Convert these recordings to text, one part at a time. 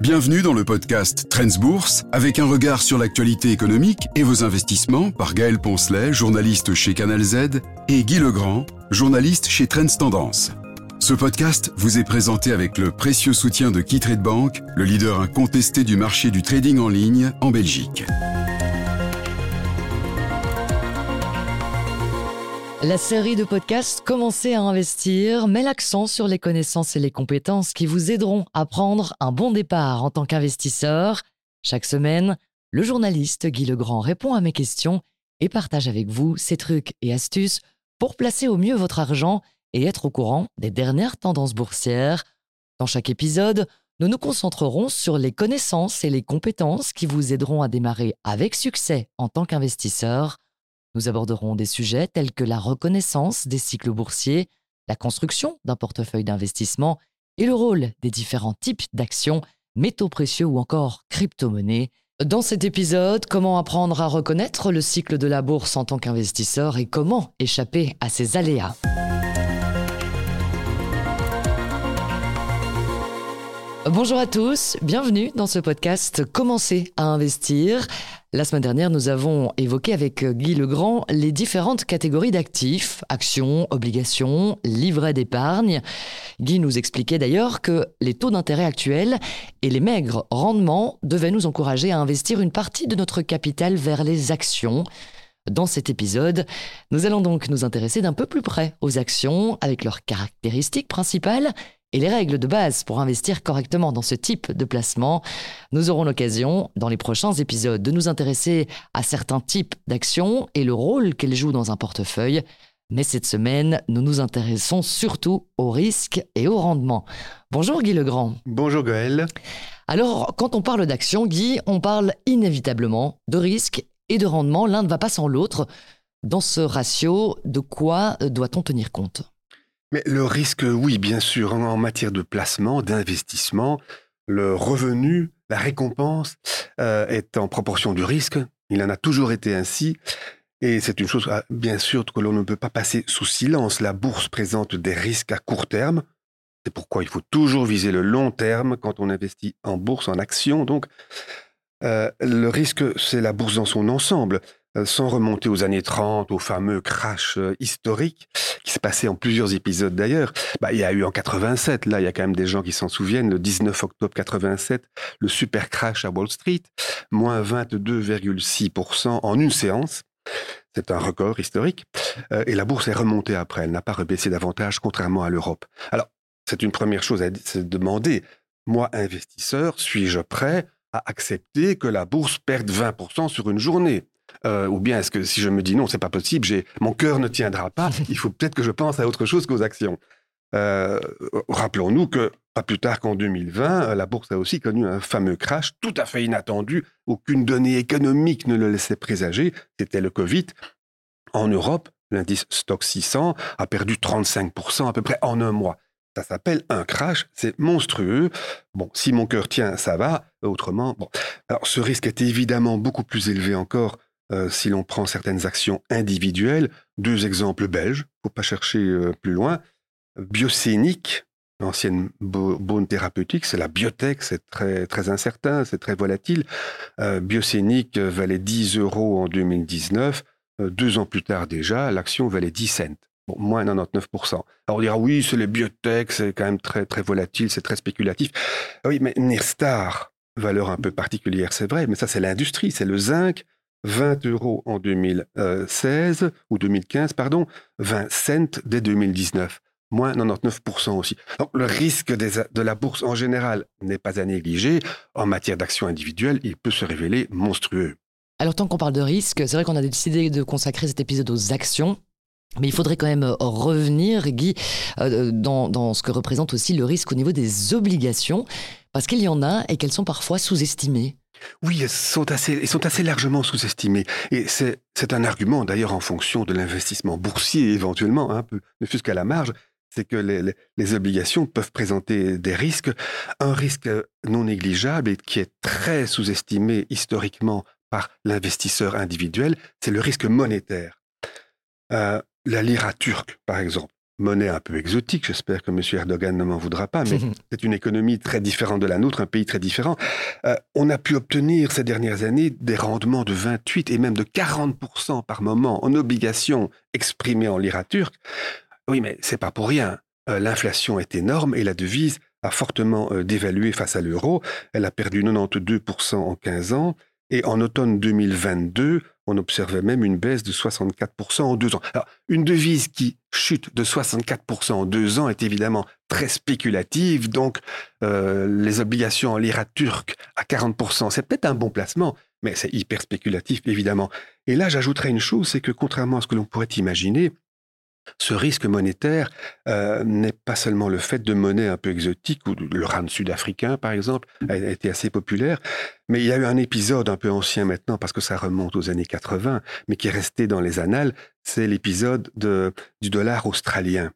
Bienvenue dans le podcast Trends Bourse avec un regard sur l'actualité économique et vos investissements par Gaël Poncelet, journaliste chez Canal Z, et Guy Legrand, journaliste chez Trends Tendance. Ce podcast vous est présenté avec le précieux soutien de KeyTrade Bank, le leader incontesté du marché du trading en ligne en Belgique. La série de podcasts Commencez à investir met l'accent sur les connaissances et les compétences qui vous aideront à prendre un bon départ en tant qu'investisseur. Chaque semaine, le journaliste Guy Legrand répond à mes questions et partage avec vous ses trucs et astuces pour placer au mieux votre argent et être au courant des dernières tendances boursières. Dans chaque épisode, nous nous concentrerons sur les connaissances et les compétences qui vous aideront à démarrer avec succès en tant qu'investisseur. Nous aborderons des sujets tels que la reconnaissance des cycles boursiers, la construction d'un portefeuille d'investissement et le rôle des différents types d'actions, métaux précieux ou encore crypto-monnaies. Dans cet épisode, comment apprendre à reconnaître le cycle de la bourse en tant qu'investisseur et comment échapper à ses aléas? Bonjour à tous, bienvenue dans ce podcast Commencer à investir. La semaine dernière, nous avons évoqué avec Guy Legrand les différentes catégories d'actifs, actions, obligations, livrets d'épargne. Guy nous expliquait d'ailleurs que les taux d'intérêt actuels et les maigres rendements devaient nous encourager à investir une partie de notre capital vers les actions. Dans cet épisode, nous allons donc nous intéresser d'un peu plus près aux actions avec leurs caractéristiques principales et les règles de base pour investir correctement dans ce type de placement. Nous aurons l'occasion, dans les prochains épisodes, de nous intéresser à certains types d'actions et le rôle qu'elles jouent dans un portefeuille. Mais cette semaine, nous nous intéressons surtout aux risques et au rendement. Bonjour Guy Legrand. Bonjour Gaël. Alors, quand on parle d'actions, Guy, on parle inévitablement de risques et de rendement. L'un ne va pas sans l'autre. Dans ce ratio, de quoi doit-on tenir compte? Mais le risque, oui, bien sûr, en matière de placement, d'investissement, le revenu, la récompense euh, est en proportion du risque. Il en a toujours été ainsi. Et c'est une chose, ah, bien sûr, que l'on ne peut pas passer sous silence. La bourse présente des risques à court terme. C'est pourquoi il faut toujours viser le long terme quand on investit en bourse, en actions. Donc, euh, le risque, c'est la bourse dans son ensemble. Euh, sans remonter aux années 30, au fameux crash euh, historique, qui s'est passé en plusieurs épisodes d'ailleurs. Bah, il y a eu en 87, là, il y a quand même des gens qui s'en souviennent, le 19 octobre 87, le super crash à Wall Street, moins 22,6% en une séance. C'est un record historique. Euh, et la bourse est remontée après, elle n'a pas rebaissé davantage, contrairement à l'Europe. Alors, c'est une première chose à se demander. Moi, investisseur, suis-je prêt à accepter que la bourse perde 20% sur une journée? Euh, ou bien est-ce que si je me dis non, c'est pas possible, j'ai mon cœur ne tiendra pas, il faut peut-être que je pense à autre chose qu'aux actions. Euh, rappelons-nous que pas plus tard qu'en 2020, la bourse a aussi connu un fameux crash tout à fait inattendu. Aucune donnée économique ne le laissait présager. C'était le Covid. En Europe, l'indice Stock 600 a perdu 35% à peu près en un mois. Ça s'appelle un crash, c'est monstrueux. Bon, si mon cœur tient, ça va. Autrement, bon. Alors, ce risque est évidemment beaucoup plus élevé encore euh, si l'on prend certaines actions individuelles. Deux exemples belges, faut pas chercher euh, plus loin. Biocénique, l'ancienne Bone Thérapeutique, c'est la biotech, c'est très, très incertain, c'est très volatile. Euh, Biocénique valait 10 euros en 2019. deux ans plus tard déjà, l'action valait 10 cents. Bon, moins 99%. Alors on dira oui, c'est les biotech, c'est quand même très, très volatile, c'est très spéculatif. Oui, mais Nirstar, valeur un peu particulière, c'est vrai, mais ça c'est l'industrie, c'est le zinc, 20 euros en 2016 ou 2015, pardon, 20 cents dès 2019, moins 99% aussi. Donc le risque de la bourse en général n'est pas à négliger. En matière d'action individuelle, il peut se révéler monstrueux. Alors tant qu'on parle de risque, c'est vrai qu'on a décidé de consacrer cet épisode aux actions. Mais il faudrait quand même revenir, Guy, euh, dans, ce que représente aussi le risque au niveau des obligations, parce qu'il y en a et qu'elles sont parfois sous-estimées. Oui, elles sont assez, sont assez largement sous-estimées. Et c'est un argument, d'ailleurs, en fonction de l'investissement boursier, éventuellement, un peu, ne fût-ce qu'à la marge, c'est que les, les, obligations peuvent présenter des risques. Un risque non négligeable et qui est très sous-estimé historiquement par l'investisseur individuel, c'est le risque monétaire. Euh, la lira turque, par exemple. Monnaie un peu exotique, j'espère que M. Erdogan ne m'en voudra pas, mais c'est une économie très différente de la nôtre, un pays très différent. Euh, on a pu obtenir ces dernières années des rendements de 28 et même de 40% par moment en obligations exprimées en lira turque. Oui, mais c'est pas pour rien. Euh, l'inflation est énorme et la devise a fortement euh, dévalué face à l'euro. Elle a perdu 92% en 15 ans. Et en automne 2022, on observait même une baisse de 64% en deux ans. Alors, une devise qui chute de 64% en deux ans est évidemment très spéculative, donc euh, les obligations en lira turque à 40%, c'est peut-être un bon placement, mais c'est hyper spéculatif, évidemment. Et là, j'ajouterais une chose, c'est que contrairement à ce que l'on pourrait imaginer, ce risque monétaire euh, n'est pas seulement le fait de monnaies un peu exotiques, ou le rand sud-africain, par exemple, a été assez populaire, mais il y a eu un épisode un peu ancien maintenant, parce que ça remonte aux années 80, mais qui est resté dans les annales, c'est l'épisode du dollar australien.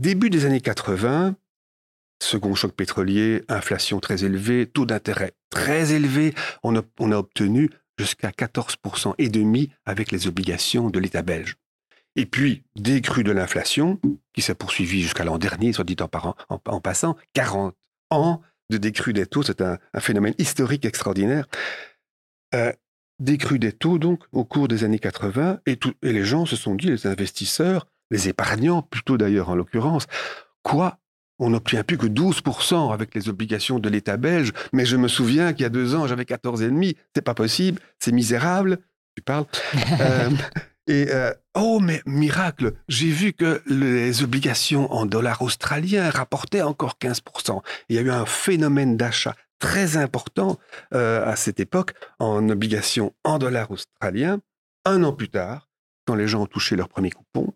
Début des années 80, second choc pétrolier, inflation très élevée, taux d'intérêt très élevé, on a, on a obtenu jusqu'à 14% et demi avec les obligations de l'État belge. Et puis, décrue de l'inflation, qui s'est poursuivie jusqu'à l'an dernier, soit dit en, en, passant, 40 ans de décrue des taux, c'est un, phénomène historique extraordinaire. Euh, décrue des taux, donc, au cours des années 80, et, et les gens se sont dit, les investisseurs, les épargnants plutôt d'ailleurs en l'occurrence, quoi? On n'obtient plus que 12% avec les obligations de l'État belge, mais je me souviens qu'il y a deux ans, j'avais 14,5, c'est pas possible, c'est misérable, tu parles. Euh, et euh, oh, mais miracle, j'ai vu que les obligations en dollars australiens rapportaient encore 15%. Il y a eu un phénomène d'achat très important euh, à cette époque en obligations en dollars australiens. Un an plus tard, quand les gens ont touché leur premier coupon,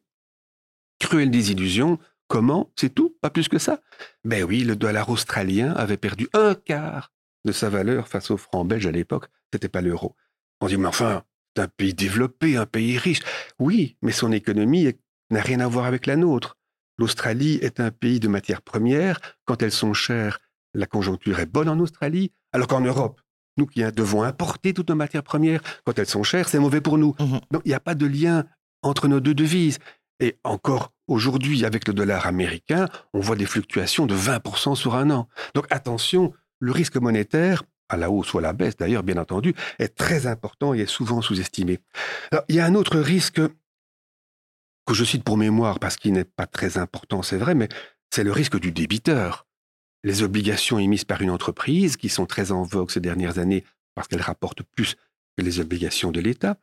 cruelle désillusion. Comment C'est tout Pas plus que ça? Ben oui, le dollar australien avait perdu un quart de sa valeur face au franc belge à l'époque. C'était pas l'euro. On dit, mais enfin, un pays développé, un pays riche. Oui, mais son économie n'a rien à voir avec la nôtre. L'Australie est un pays de matières premières. Quand elles sont chères, la conjoncture est bonne en Australie, alors qu'en Europe, nous qui devons importer toutes nos matières premières, quand elles sont chères, c'est mauvais pour nous. Mmh Donc il n'y a pas de lien entre nos deux devises. Et encore aujourd'hui, avec le dollar américain, on voit des fluctuations de 20% sur un an. Donc attention, le risque monétaire, à la hausse ou à la baisse d'ailleurs, bien entendu, est très important et est souvent sous-estimé. il y a un autre risque que je cite pour mémoire parce qu'il n'est pas très important, c'est vrai, mais c'est le risque du débiteur. Les obligations émises par une entreprise, qui sont très en vogue ces dernières années parce qu'elles rapportent plus que les obligations de l'État,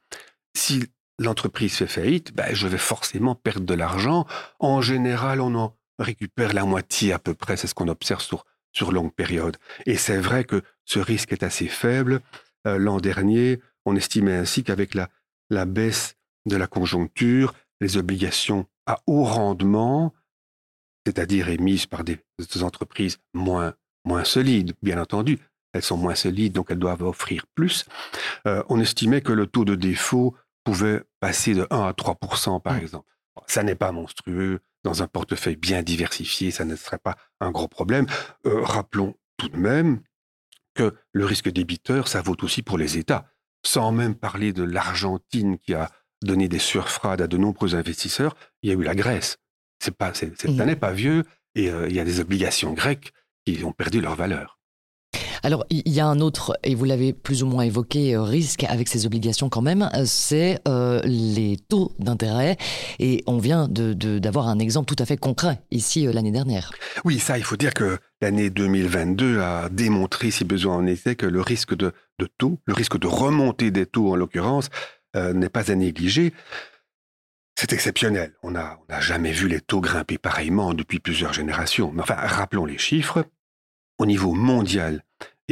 si l'entreprise fait faillite, ben, je vais forcément perdre de l'argent. En général, on en récupère la moitié à peu près, c'est ce qu'on observe sur sur longue période. Et c'est vrai que ce risque est assez faible. Euh, l'an dernier, on estimait ainsi qu'avec la, la baisse de la conjoncture, les obligations à haut rendement, c'est-à-dire émises par des, entreprises moins, moins solides, bien entendu, elles sont moins solides, donc elles doivent offrir plus, euh, on estimait que le taux de défaut pouvait passer de 1 à 3% par mmh. exemple. Ça n'est pas monstrueux, dans un portefeuille bien diversifié, ça ne serait pas un gros problème. Euh, rappelons tout de même que le risque débiteur, ça vaut aussi pour les États, sans même parler de l'Argentine qui a donné des surfrades à de nombreux investisseurs, il y a eu la Grèce. C'est pas, c'est, mmh. n'est pas vieux et euh, il y a des obligations grecques qui ont perdu leur valeur. Alors, il y a un autre, et vous l'avez plus ou moins évoqué, euh, risque avec ces obligations quand même, euh, c'est euh, les taux d'intérêt. Et on vient d'avoir un exemple tout à fait concret ici l'année dernière. Oui, ça, il faut dire que l'année 2022 a démontré, si besoin en était, que le risque de, taux, le risque de remontée des taux en l'occurrence, n'est pas à négliger. C'est exceptionnel. On n'a jamais vu les taux grimper pareillement depuis plusieurs générations. Mais enfin, rappelons les chiffres. Au niveau mondial,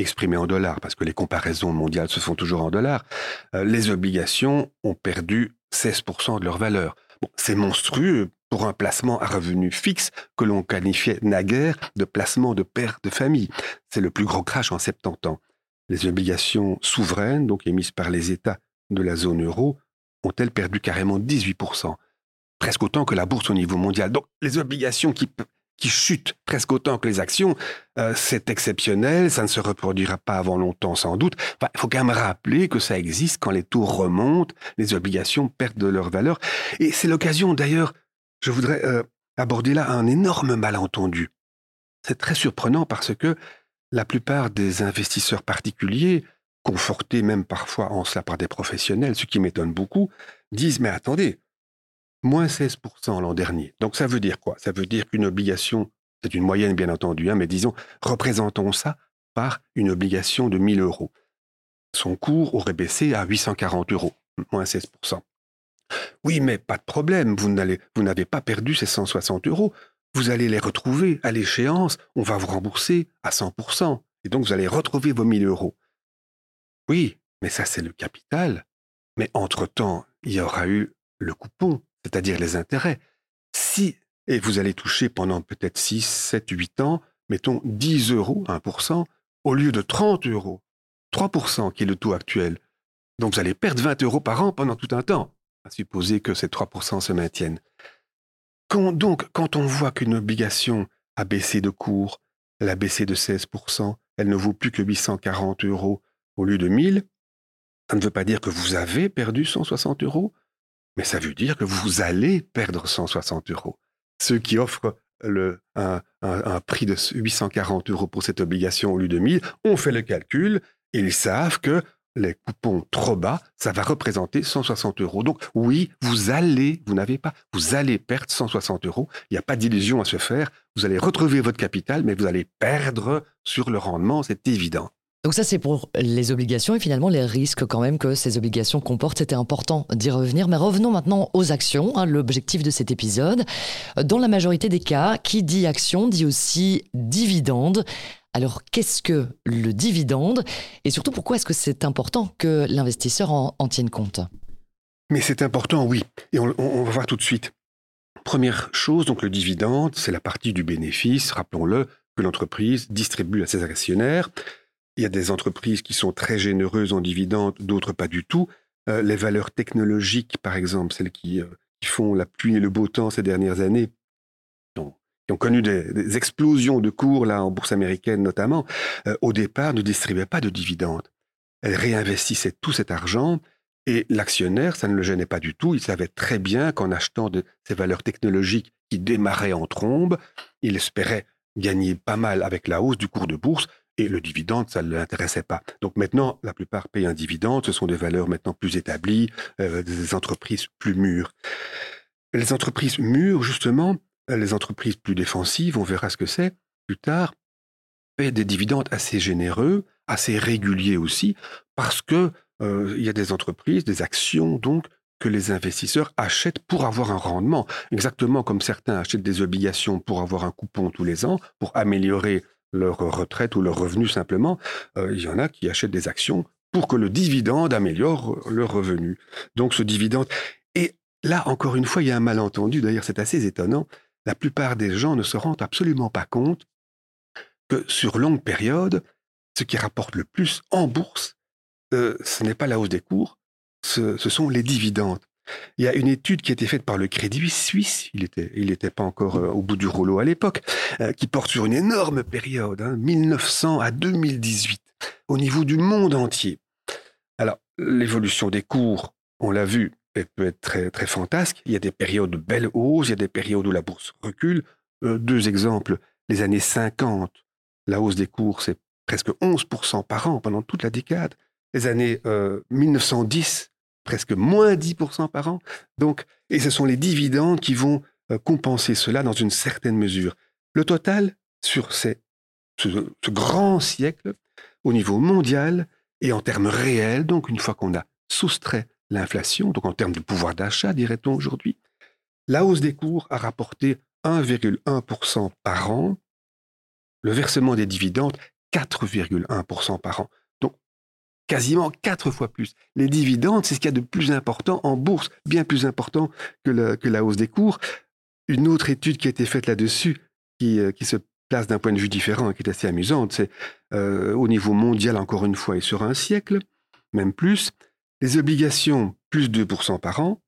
exprimé en dollars, parce que les comparaisons mondiales se font toujours en dollars, euh, les obligations ont perdu 16% de leur valeur. c'est monstrueux pour un placement à revenu fixe que l'on qualifiait naguère de placement de père de famille. C'est le plus gros crash en 70 ans. Les obligations souveraines, donc émises par les États de la zone euro, ont-elles perdu carrément 18%, presque autant que la bourse au niveau mondial. Donc les obligations qui, qui chute presque autant que les actions, euh, c'est exceptionnel, ça ne se reproduira pas avant longtemps sans doute. il faut quand même rappeler que ça existe quand les taux remontent, les obligations perdent de leur valeur. Et c'est l'occasion d'ailleurs, je voudrais euh, aborder là un énorme malentendu. C'est très surprenant parce que la plupart des investisseurs particuliers, confortés même parfois en cela par des professionnels, ce qui m'étonne beaucoup, disent Mais attendez, moins 16% l'an dernier. Donc ça veut dire quoi? Ça veut dire qu'une obligation, c'est une moyenne bien entendu, hein, mais disons, représentons ça par une obligation de 1000 euros. Son cours aurait baissé à 840 euros, moins 16%. Oui, mais pas de problème, vous n'avez pas perdu ces 160 euros. Vous allez les retrouver à l'échéance, on va vous rembourser à 100%. Et donc vous allez retrouver vos 1000 euros. Oui, mais ça c'est le capital. Mais entre-temps, il y aura eu le coupon, c'est-à-dire les intérêts. Si, et vous allez toucher pendant peut-être 6, 7, 8 ans, mettons 10 euros, 1%, au lieu de 30 euros, 3% qui est le taux actuel. Donc vous allez perdre 20 euros par an pendant tout un temps, à supposer que ces 3% se maintiennent. donc, quand on voit qu'une obligation a baissé de cours, elle a baissé de 16%, elle ne vaut plus que 840 euros au lieu de 1000, ça ne veut pas dire que vous avez perdu 160 euros, mais ça veut dire que vous allez perdre 160 euros. Ceux qui offrent un, prix de 840 euros pour cette obligation au lieu de 1000 ont fait le calcul ils savent que les coupons trop bas, ça va représenter 160 euros. Donc oui, vous allez, vous n'avez pas, vous allez perdre 160 euros. Il n'y a pas d'illusion à se faire. Vous allez retrouver votre capital, mais vous allez perdre sur le rendement, c'est évident. Donc ça c'est pour les obligations et finalement les risques quand même que ces obligations comportent, c'était important d'y revenir. Mais revenons maintenant aux actions, hein, l'objectif de cet épisode. Dans la majorité des cas, qui dit action dit aussi dividende. Alors qu'est-ce que le dividende et surtout pourquoi est-ce que c'est important que l'investisseur en, tienne compte? Mais c'est important, oui. Et on, on va voir tout de suite. Première chose, donc le dividende, c'est la partie du bénéfice, rappelons-le, que l'entreprise distribue à ses actionnaires. Il y a des entreprises qui sont très généreuses en dividendes, d'autres pas du tout. Euh, les valeurs technologiques, par exemple, celles qui, euh, qui, font la pluie et le beau temps ces dernières années, qui ont connu des, explosions de cours là en bourse américaine notamment, euh, au départ ne distribuaient pas de dividendes. Elles réinvestissaient tout cet argent et l'actionnaire, ça ne le gênait pas du tout. Il savait très bien qu'en achetant ces valeurs technologiques qui démarraient en trombe, il espérait gagner pas mal avec la hausse du cours de bourse et le dividende, ça ne l'intéressait pas. Donc maintenant, la plupart payent un dividende. Ce sont des valeurs maintenant plus établies, euh, des entreprises plus mûres. Les entreprises mûres, justement, les entreprises plus défensives, on verra ce que c'est plus tard, paient des dividendes assez généreux, assez réguliers aussi, parce que euh, il y a des entreprises, des actions donc que les investisseurs achètent pour avoir un rendement, exactement comme certains achètent des obligations pour avoir un coupon tous les ans, pour améliorer leur retraite ou leur revenu simplement. Euh, il y en a qui achètent des actions pour que le dividende améliore leur revenu. Donc ce dividende... Et là, encore une fois, il y a un malentendu, d'ailleurs c'est assez étonnant, la plupart des gens ne se rendent absolument pas compte que sur longue période, ce qui rapporte le plus en bourse, euh, ce n'est pas la hausse des cours, ce sont les dividendes. Il y a une étude qui a été faite par le Crédit Suisse, il n'était il pas encore euh, au bout du rouleau à l'époque, euh, qui porte sur une énorme période, 1900 hein, à 2018, au niveau du monde entier. Alors, l'évolution des cours, on l'a vu, elle peut être très, très fantasque. Il y a des périodes de belles hausses, il y a des périodes où la bourse recule. Euh, deux exemples, les années 50, la hausse des cours, c'est presque 11% par an pendant toute la décade. Les années 1910, presque moins 10% par an. Donc, et ce sont les dividendes qui vont euh, compenser cela dans une certaine mesure. Le total sur ces, ce, grand siècle, au niveau mondial et en termes réels, donc une fois qu'on a soustrait l'inflation, donc en termes de pouvoir d'achat, dirait-on aujourd'hui, la hausse des cours a rapporté 1,1% par an, le versement des dividendes 4,1% par an quasiment quatre fois plus. Les dividendes, c'est ce qu'il y a de plus important en bourse, bien plus important que, la hausse des cours. Une autre étude qui a été faite là-dessus, qui, euh, se place d'un point de vue différent qui est assez amusante, c'est euh, au niveau mondial, encore une fois, et sur un siècle, même plus, les obligations, plus 2% par an,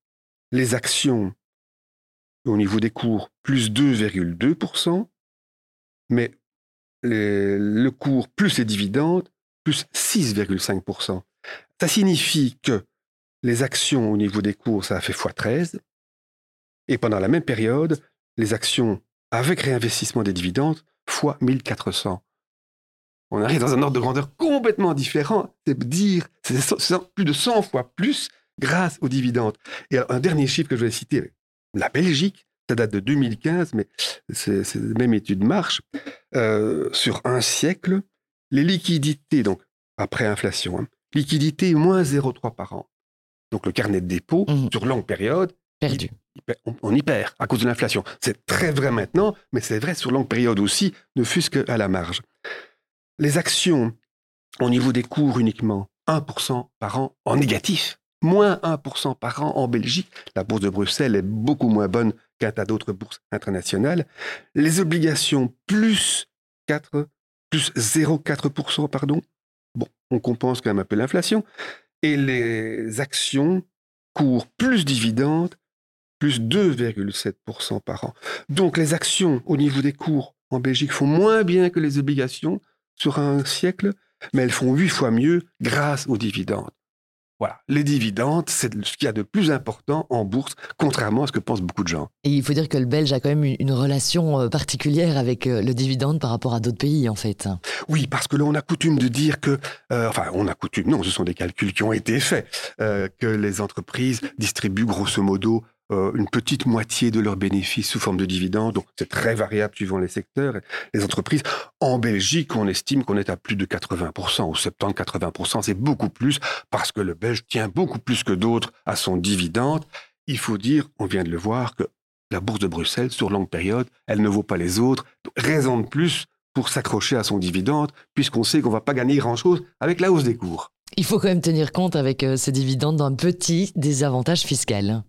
les actions, au niveau des cours, plus 2,2%, mais le cours plus les dividendes, plus 6,5%. Ça signifie que les actions au niveau des cours, ça a fait x13. Et pendant la même période, les actions avec réinvestissement des dividendes fois 1400. On arrive dans un ordre de grandeur complètement différent. C'est dire, c'est plus de 100 fois plus grâce aux dividendes. Et un dernier chiffre que je vais citer, la Belgique, ça date de 2015, mais c'est la même étude marche. Euh, sur un siècle, les liquidités, donc après inflation, hein, liquidité moins 0,3 par an. Donc le carnet de dépôt, mmh. sur longue période, perdu. on, y perd à cause de l'inflation. C'est très vrai maintenant, mais c'est vrai sur longue période aussi, ne fût-ce qu'à la marge. Les actions, au niveau des cours uniquement, 1% par an en négatif. Moins 1% par an en Belgique. La bourse de Bruxelles est beaucoup moins bonne qu'un tas d'autres bourses internationales. Les obligations, plus 4, plus 0,4%, pardon. Bon, on compense quand même un peu l'inflation. Et les actions, cours plus dividendes, plus 2,7% par an. Donc les actions au niveau des cours en Belgique font moins bien que les obligations sur un siècle, mais elles font huit fois mieux grâce aux dividendes. Voilà, les dividendes, c'est ce qu'il y a de plus important en bourse, contrairement à ce que pensent beaucoup de gens. Et il faut dire que le Belge a quand même une relation euh, particulière avec euh, le dividende par rapport à d'autres pays, en fait. Oui, parce que l'on a coutume de dire que, euh, enfin, on a coutume, non, ce sont des calculs qui ont été faits, que les entreprises distribuent grosso modo euh, une petite moitié de leurs bénéfices sous forme de dividendes. Donc, c'est très variable suivant les secteurs. Les entreprises, en Belgique, on estime qu'on est à plus de 80% ou 70-80%. C'est beaucoup plus parce que le Belge tient beaucoup plus que d'autres à son dividende. Il faut dire, on vient de le voir, que la bourse de Bruxelles, sur longue période, elle ne vaut pas les autres. Raison de plus pour s'accrocher à son dividende, puisqu'on sait qu'on ne va pas gagner grand-chose avec la hausse des cours. Il faut quand même tenir compte avec euh, ces dividendes d'un petit désavantage fiscal.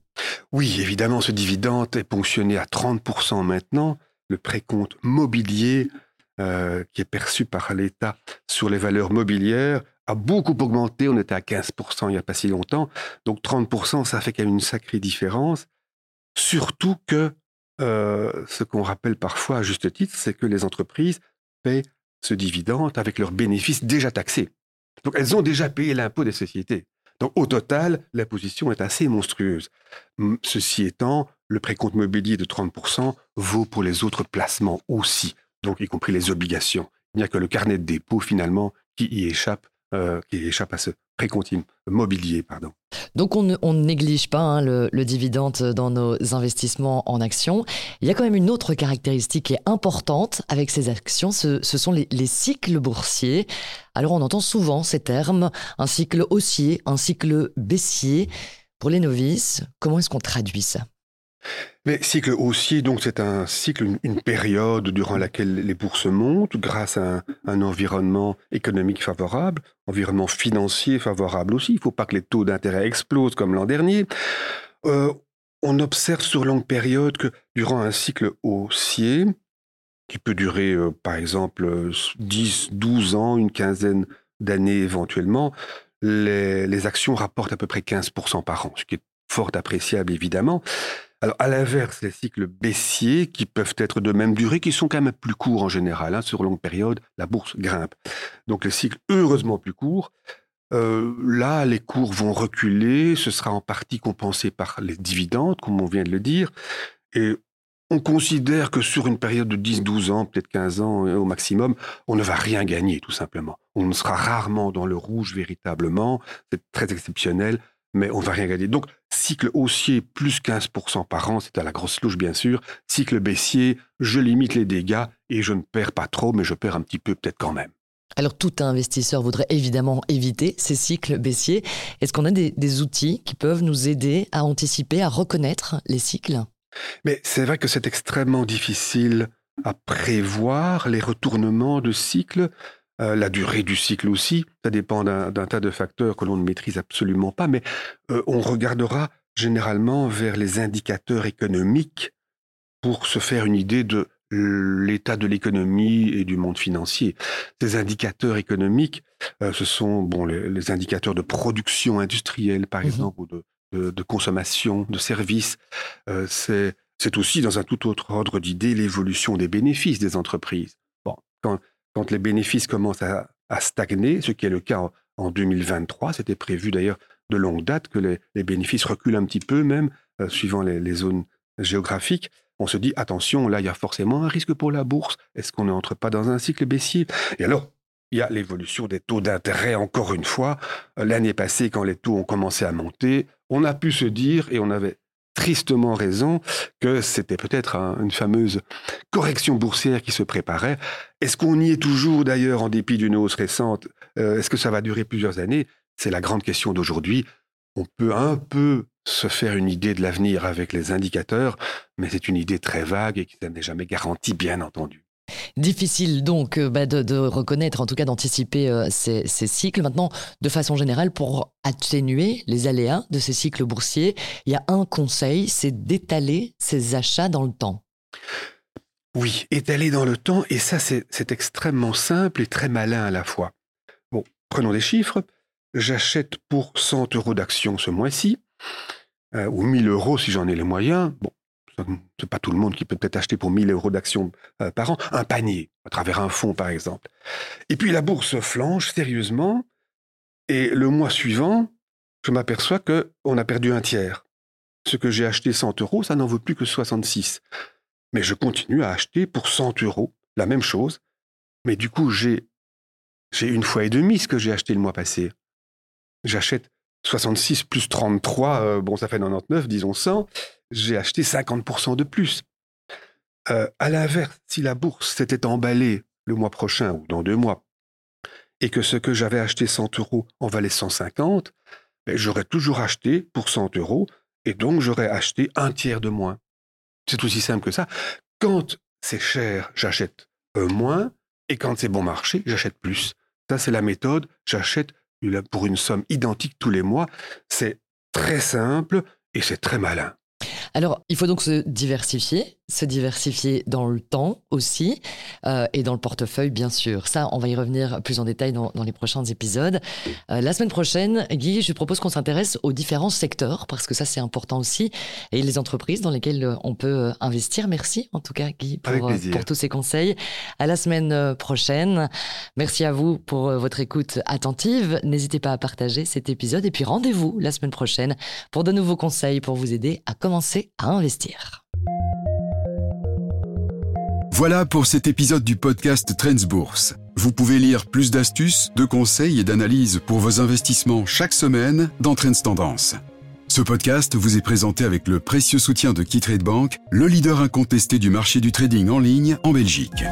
Oui, évidemment, ce dividende est ponctionné à 30% maintenant. Le précompte mobilier euh, qui est perçu par l'État sur les valeurs mobilières a beaucoup augmenté. On était à 15% il n'y a pas si longtemps. Donc 30%, ça fait quand même une sacrée différence. Surtout que euh, ce qu'on rappelle parfois à juste titre, c'est que les entreprises paient ce dividende avec leurs bénéfices déjà taxés. Donc elles ont déjà payé l'impôt des sociétés. Donc au total, la position est assez monstrueuse. Ceci étant, le précompte mobilier de 30% vaut pour les autres placements aussi, donc y compris les obligations. Il n'y a que le carnet de dépôt finalement qui y échappe, euh, qui échappe à ce mobilier. Pardon. Donc on ne, néglige pas hein, le, dividende dans nos investissements en actions. Il y a quand même une autre caractéristique qui est importante avec ces actions, ce, sont les, les, cycles boursiers. Alors on entend souvent ces termes, un cycle haussier, un cycle baissier. Pour les novices, comment est-ce qu'on traduit ça? Mais cycle haussier, donc c'est un cycle, une, période durant laquelle les bourses montent grâce à un, environnement économique favorable, environnement financier favorable aussi. Il ne faut pas que les taux d'intérêt explosent comme l'an dernier. Euh, on observe sur longue période que durant un cycle haussier, qui peut durer euh, par exemple 10, 12 ans, une quinzaine d'années éventuellement, les, les actions rapportent à peu près 15% par an, ce qui est fort appréciable évidemment. Alors, à l'inverse, les cycles baissiers, qui peuvent être de même durée, qui sont quand même plus courts en général, hein, sur longue période, la bourse grimpe. Donc, les cycles heureusement plus courts, euh, là, les cours vont reculer, ce sera en partie compensé par les dividendes, comme on vient de le dire, et on considère que sur une période de 10-12 ans, peut-être 15 ans euh, au maximum, on ne va rien gagner, tout simplement. On ne sera rarement dans le rouge véritablement, c'est très exceptionnel, mais on ne va rien gagner. Donc, cycle haussier, plus 15% par an, c'est à la grosse louche, bien sûr. Cycle baissier, je limite les dégâts et je ne perds pas trop, mais je perds un petit peu peut-être quand même. Alors, tout investisseur voudrait évidemment éviter ces cycles baissiers. Est-ce qu'on a des, outils qui peuvent nous aider à anticiper, à reconnaître les cycles? Mais c'est vrai que c'est extrêmement difficile à prévoir les retournements de cycles. Euh, la durée du cycle aussi, ça dépend d'un tas de facteurs que l'on ne maîtrise absolument pas, mais euh, on regardera généralement vers les indicateurs économiques pour se faire une idée de l'état de l'économie et du monde financier. Ces indicateurs économiques, euh, ce sont bon, les, indicateurs de production industrielle, par mmh exemple, ou de, de, consommation de services. c'est aussi, dans un tout autre ordre d'idée, l'évolution des bénéfices des entreprises. Bon, quand, quand les bénéfices commencent à, stagner, ce qui est le cas en, 2023, c'était prévu d'ailleurs de longue date que les, bénéfices reculent un petit peu même, euh, suivant les, zones géographiques. on se dit attention, là il y a forcément un risque pour la bourse. Est-ce qu'on n'entre pas dans un cycle baissier? Et alors, il y a l'évolution des taux d'intérêt, encore une fois. L'année passée, quand les taux ont commencé à monter, on a pu se dire, et on avait tristement raison, que c'était peut-être une fameuse correction boursière qui se préparait. Est-ce qu'on y est toujours d'ailleurs en dépit d'une hausse récente euh, Est-ce que ça va durer plusieurs années? C'est la grande question d'aujourd'hui. On peut un peu se faire une idée de l'avenir avec les indicateurs, mais c'est une idée très vague et qui n'est jamais garantie, bien entendu. Difficile donc euh, bah, de, reconnaître, en tout cas d'anticiper euh, ces, cycles. Maintenant, de façon générale, pour atténuer les aléas de ces cycles boursiers, il y a un conseil, c'est d'étaler ses achats dans le temps. Oui, étaler dans le temps, et ça c'est extrêmement simple et très malin à la fois. Bon, prenons des chiffres. J'achète pour 100 euros d'action ce mois-ci, euh, ou 1000 euros si j'en ai les moyens. Bon, c'est pas tout le monde qui peut peut-être acheter pour 1000 euros d'actions euh, par an, un panier, à travers un fonds par exemple. Et puis la bourse flanche sérieusement, et le mois suivant, je m'aperçois qu'on a perdu un tiers. Ce que j'ai acheté 100 euros, ça n'en vaut plus que 66. Mais je continue à acheter pour 100 euros la même chose, mais du coup j'ai j'ai une fois et demi ce que j'ai acheté le mois passé. J'achète 66 plus 33, euh, bon ça fait 99, disons 100 j'ai acheté 50% de plus. Euh, à l'inverse, si la bourse s'était emballée le mois prochain ou dans deux mois, et que ce que j'avais acheté 100 euros en valait 150, ben, j'aurais toujours acheté pour 100 euros, et donc j'aurais acheté un tiers de moins. C'est aussi simple que ça. Quand c'est cher, j'achète moins, et quand c'est bon marché, j'achète plus. Ça, c'est la méthode. J'achète pour une somme identique tous les mois. C'est très simple et c'est très malin. Alors, il faut donc se diversifier, se diversifier dans le temps aussi, euh, et dans le portefeuille, bien sûr. Ça, on va y revenir plus en détail dans, les prochains épisodes. Euh, la semaine prochaine, Guy, je propose qu'on s'intéresse aux différents secteurs, parce que ça, c'est important aussi, et les entreprises dans lesquelles euh, on peut investir. Merci, en tout cas, Guy, pour, pour tous ces conseils. À la semaine prochaine. Merci à vous pour votre écoute attentive. N'hésitez pas à partager cet épisode, et puis rendez-vous la semaine prochaine pour de nouveaux conseils pour vous aider à commencer à investir. Voilà pour cet épisode du podcast Trends Bourse. Vous pouvez lire plus d'astuces, de conseils et d'analyses pour vos investissements chaque semaine dans Trends Tendance. Ce podcast vous est présenté avec le précieux soutien de KeyTrade Bank, le leader incontesté du marché du trading en ligne en Belgique.